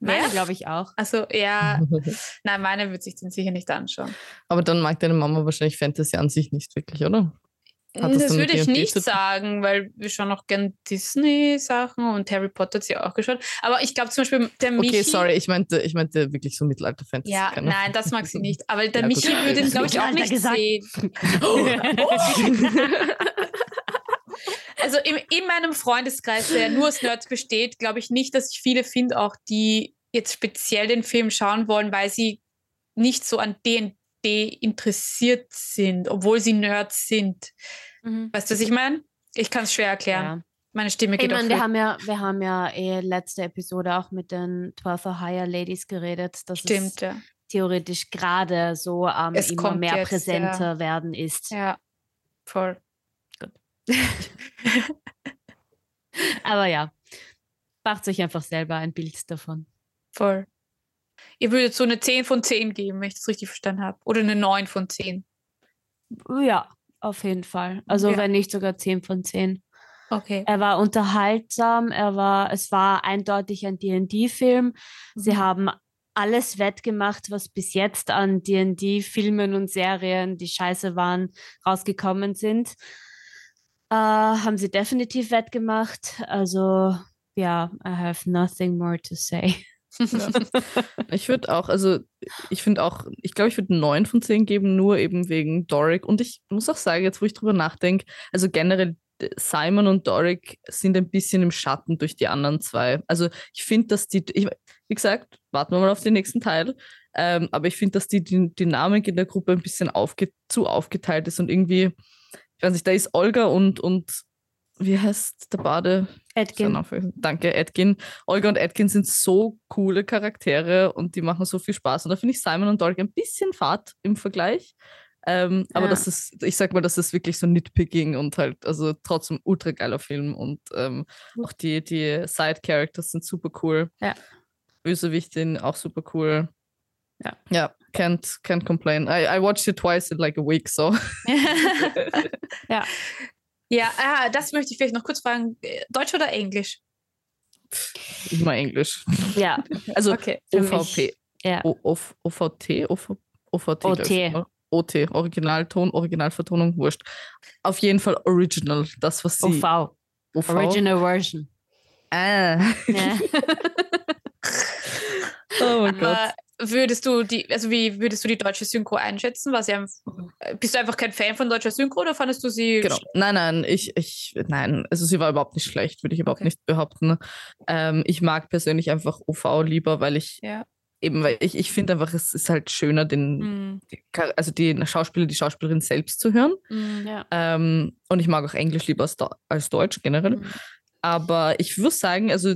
meine Wer? glaube ich auch. Also ja, nein, meine wird sich den sicher nicht anschauen. Aber dann mag deine Mama wahrscheinlich Fantasy an sich nicht wirklich, oder? Hat das würde ich D&D nicht sagen, weil wir schauen auch gern Disney-Sachen und Harry Potter hat sie auch geschaut. Aber ich glaube zum Beispiel, der Michi. Okay, sorry, ich meinte, ich meinte wirklich so Mittelalter-Fantasy. Ja, keine- nein, das mag sie nicht. Aber der Ja, gut. Michi würde ihn, glaube ich, auch nicht gesagt. sehen. Also im, in meinem Freundeskreis, der nur aus Nerds besteht, glaube ich nicht, dass ich viele finde, auch die jetzt speziell den Film schauen wollen, weil sie nicht so an D&D interessiert sind, obwohl sie Nerds sind. Mhm. Weißt du, was ich meine? Ich kann es schwer erklären. Ja. Meine Stimme Ich geht meine, auf. wir haben ja, wir haben ja eh letzte Episode auch mit den 12 for Hire Ladies geredet, dass Stimmt, es ja. theoretisch gerade so am Es immer kommt mehr jetzt, präsenter ja. werden ist. Ja, voll. Aber ja, macht euch einfach selber ein Bild davon. Voll. Ihr würdet so eine 10 von 10 geben, wenn ich das richtig verstanden habe. Oder eine 9 von 10. Ja, auf jeden Fall. Also Ja. wenn nicht sogar 10 von 10. Okay. Er war unterhaltsam, er war, es war eindeutig ein D&D-Film. Sie Mhm. haben alles wettgemacht, was bis jetzt an D&D-Filmen und Serien, die scheiße waren, rausgekommen sind. Äh, haben sie definitiv wettgemacht. Also ja, I have nothing more to say. Ich würde auch, also ich finde auch, ich glaube, ich würde 9 von 10 geben, nur eben wegen Doric. Und ich muss auch sagen, jetzt wo ich drüber nachdenke, also generell Simon und Doric sind ein bisschen im Schatten durch die anderen zwei. Also ich finde, dass die, ich, wie gesagt, warten wir mal auf den nächsten Teil. Ähm, aber ich finde, dass die, die Dynamik in der Gruppe ein bisschen aufge zu aufgeteilt ist und irgendwie, ich weiß nicht, da ist Olga und, und wie heißt der Bade? Edgin. Danke, Edgin. Olga und Edgin sind so coole Charaktere und die machen so viel Spaß. Und da finde ich Simon und Olga ein bisschen fad im Vergleich. Ähm, Aber Ja. das ist, ich sag mal, das ist wirklich so Nitpicking und halt, also trotzdem ultra geiler Film und ähm, auch die, die Side-Characters sind super cool. Ja. Bösewichtin auch super cool. Ja. Ja, can't, can't complain. I, I watched it twice in like a week, so. ja. Ja, ah, das möchte ich vielleicht noch kurz fragen. äh, Deutsch oder Englisch? Immer Englisch. ja, Also Okay. OVP. Ja. O- OV- OVT? OV- OVT. OT. OT, Originalton, Originalvertonung, wurscht. Auf jeden Fall Original, das, was sie. OV. OV. Original Version. Ah. Ja. Oh mein Gott. Würdest du die, also wie würdest du die deutsche Synchro einschätzen? Was ja, bist du einfach kein Fan von deutscher Synchro oder fandest du sie? Genau. Nein, nein, ich, ich, nein, also sie war überhaupt nicht schlecht, würde ich überhaupt Okay. nicht behaupten. Ähm, ich mag persönlich einfach OV lieber, weil ich Ja. eben, weil ich, ich finde einfach, es ist halt schöner, den, Mhm. also die Schauspieler, die Schauspielerin selbst zu hören. Mhm. ja. Ähm, und ich mag auch Englisch lieber als, als Deutsch generell. Mhm. Aber ich muss sagen, also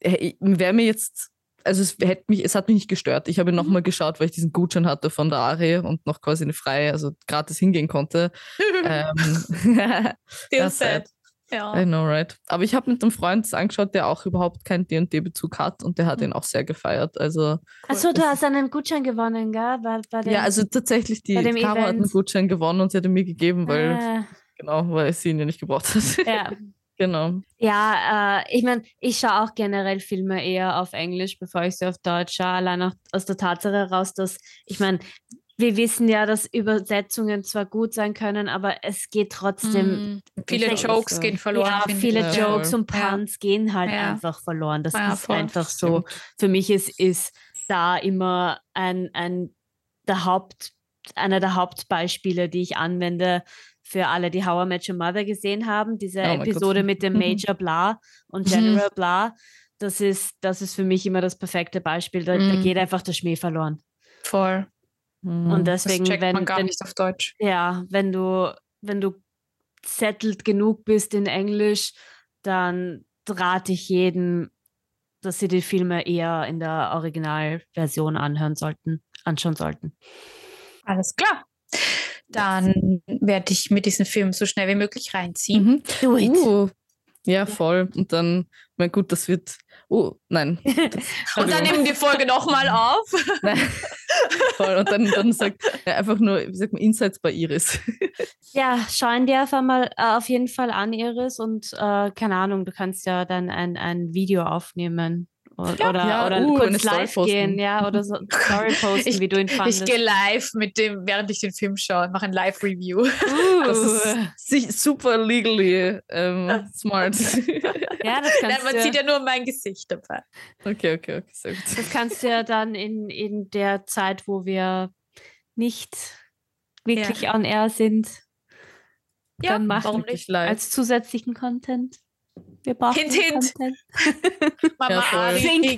wäre mir jetzt, also es mich, es hat mich nicht gestört. Ich habe Mhm. nochmal geschaut, weil ich diesen Gutschein hatte von der Ari und noch quasi eine freie, also gratis hingehen konnte. ähm, das sad. I Ja. know, right. Aber ich habe mit einem Freund angeschaut, der auch überhaupt keinen D&D-Bezug hat und der hat Mhm. ihn auch sehr gefeiert. Also Achso, du hast einen Gutschein gewonnen, gell? Bei, bei dem, ja, also tatsächlich, die Caro hat einen. Gutschein gewonnen und sie hat ihn mir gegeben, weil, Ah, genau, weil sie ihn ja nicht gebraucht hat. ja. Genau. Ja, äh, ich meine, ich schaue auch generell Filme eher auf Englisch, bevor ich sie auf Deutsch schaue. Allein auch aus der Tatsache heraus, dass, ich meine, wir wissen ja, dass Übersetzungen zwar gut sein können, aber es geht trotzdem. Mhm. Viele Jokes so. gehen verloren. ja, viele. Ja, Jokes und Ja. Puns gehen halt Ja. einfach verloren. Das Ja, ist einfach so. Stimmt. Für mich ist, ist da immer ein, ein der Haupt, einer der Hauptbeispiele, die ich anwende für alle, die How I Met Your Mother gesehen haben. Diese Oh mein Gott. Episode mit dem Mhm. Major Blah und Mhm. General Blah. Das ist, das ist für mich immer das perfekte Beispiel. Da, da Mhm. geht einfach der Schmäh verloren. Voll. Und Das deswegen, checkt wenn, man gar wenn, nicht auf Deutsch. ja, wenn du, wenn du settled genug bist in Englisch, dann rate ich jedem, dass sie die Filme eher in der Originalversion anhören sollten, anschauen sollten. Alles klar. Dann werde ich mit diesem Film so schnell wie möglich reinziehen. Mhm. Do it. Uh, ja, voll. Und dann, mein gut, das wird. Oh, nein. Und dann nehmen wir die Folge nochmal auf. nein. voll. Und dann, dann sagt ja, einfach nur, wie sagt man, Insights bei Iris. Ja, schauen dir einfach mal äh, auf jeden Fall an, Iris. Und äh, keine Ahnung, du kannst ja dann ein, ein Video aufnehmen. Oder, Ja, oder uh, kurz live posten. gehen, ja, oder so Story posten, Ich- wie du ihn Ich fandest. gehe live mit dem, während ich den Film schaue, mache ein Live-Review. Das Uh, ist sich- super legally ähm, smart. ja, das Nein, kannst, man du, sieht ja nur mein Gesicht dabei. okay, okay, okay, sehr gut. das kannst du ja dann in, in der Zeit, wo wir nicht wirklich on air sind, Ja, dann machen. warum nicht? live. Als zusätzlichen Content. Wir brauchen Hint, hint. Content. Mama Ja, voll. Ari,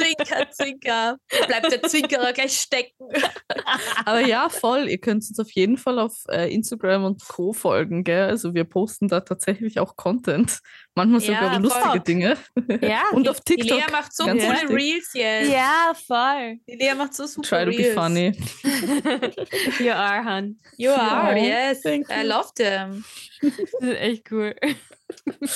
Zwinker, zwinker. Zwinker. Bleibt der Zwinkerer gleich stecken. Aber ja, voll. Ihr könnt uns auf jeden Fall auf äh, Instagram und Co. folgen, gell? Also wir posten da tatsächlich auch Content. Manchmal Ja, sogar voll. lustige Dinge. Ja, Und auf Die TikTok. Lea macht so coole wichtig. Reels jetzt. ja, voll. Die Lea macht so super Try to be Reels. funny. you are, hun. You are, Ja, yes. thank I you. love them. Das ist echt cool.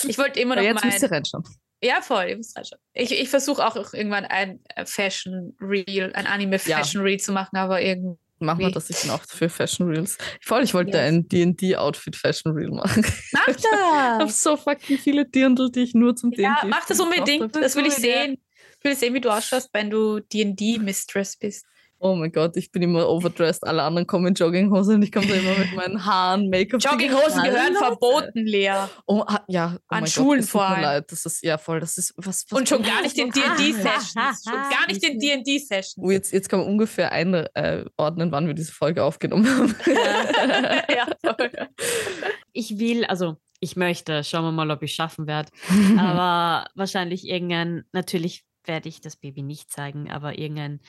Ich wollte immer Aber noch jetzt müsst ihr reinschauen. Ja, voll. reinschauen. Ich, ich versuche auch irgendwann ein äh, Fashion-Reel, ein Anime-Fashion-Reel zu machen, aber irgendwie... Machen wir das, ich bin auch für Fashion Reels. Voll, ich wollte Yes. ein D&D-Outfit Fashion Reel machen. Mach Ich habe das! so fucking viele Dirndl, die ich nur zum D&D Ja, mach das unbedingt. Das will ich sehen. Ich will sehen, wie du ausschaust, wenn du D&D-Mistress bist. Oh mein Gott, ich bin immer overdressed. Alle anderen kommen in Jogginghose und ich komme da immer mit meinen Haaren, Make-up. Jogginghosen gehören Leute. verboten, Lea. Oh, ah, ja, oh An Schulen Gott, vor allem. leid. Das ist, ja, voll, das ist, was, was Und schon gar nicht in D&D-Sessions. Schon gar nicht in D&D-Sessions. Oh, jetzt, jetzt kann man ungefähr einordnen, wann wir diese Folge aufgenommen haben. ja, voll. Ich will, also ich möchte, schauen wir mal, ob ich es schaffen werde. Aber wahrscheinlich irgendein, natürlich werde ich das Baby nicht zeigen, aber irgendein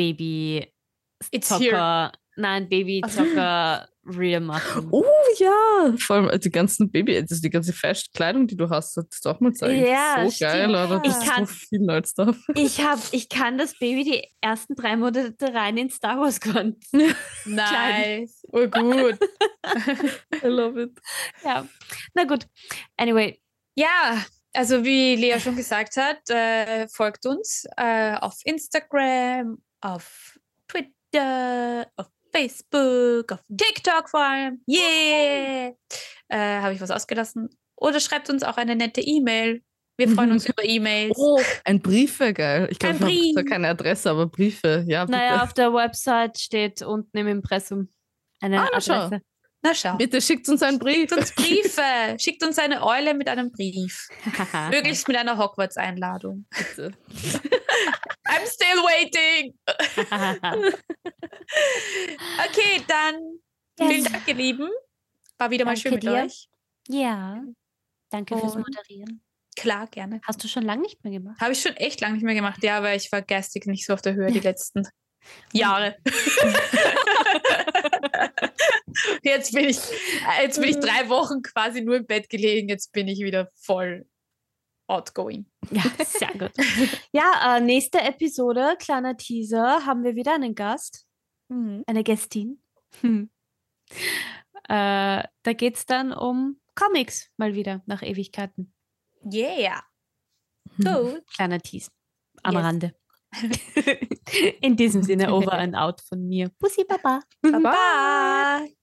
Baby It's here. Zocker, nein, Baby Zocker Reel machen. Oh ja, vor allem äh, die ganzen Baby, also die ganze Fashion-Kleidung, die du hast, solltest du auch mal zeigen. Ja, so geil, stimmt. Alter. Ich Das kann- ist so viel Leute Stuff. Ich hab, ich kann das Baby die ersten drei Monate rein in Star Wars Grund. Nice. Oh, gut. I love it. Ja. Na gut. Anyway, Ja, also wie Lea schon gesagt hat, äh, folgt uns äh, auf Instagram, auf Twitter, auf Facebook, auf TikTok vor allem. Yeah! Äh, Habe ich was ausgelassen? Oder schreibt uns auch eine nette E-Mail. Wir freuen uns über E-Mails. Oh, ein Brief wäre geil. Ich glaube, ich habe keine Adresse, aber Briefe. Ja, bitte. Naja, auf der Website steht unten im Impressum eine Ah. Adresse. Na schau. Bitte schickt uns einen Brief. Schickt uns Briefe. Schickt uns eine Eule mit einem Brief. Möglichst mit einer Hogwarts-Einladung. Bitte. I'm still waiting. Okay, dann vielen Dank, ihr Lieben. War wieder mal Danke schön mit dir. euch. ja, danke fürs Und- Moderieren. Klar, gerne. Hast du schon lange nicht mehr gemacht? Habe ich schon echt lange nicht mehr gemacht, ja, weil ich war geistig nicht so auf der Höhe die letzten Jahre. jetzt bin ich, äh, jetzt bin ich drei Wochen quasi nur im Bett gelegen, jetzt bin ich wieder voll outgoing. Ja, sehr gut. Ja, äh, nächste Episode, kleiner Teaser, haben wir wieder einen Gast, eine Gästin. Hm. Äh, da geht es dann um Comics mal wieder nach Ewigkeiten. Yeah. Mhm. Cool. Kleiner Tease am Yes. Rande. In diesem Sinne, over and out von mir. Bussi Baba. Bye.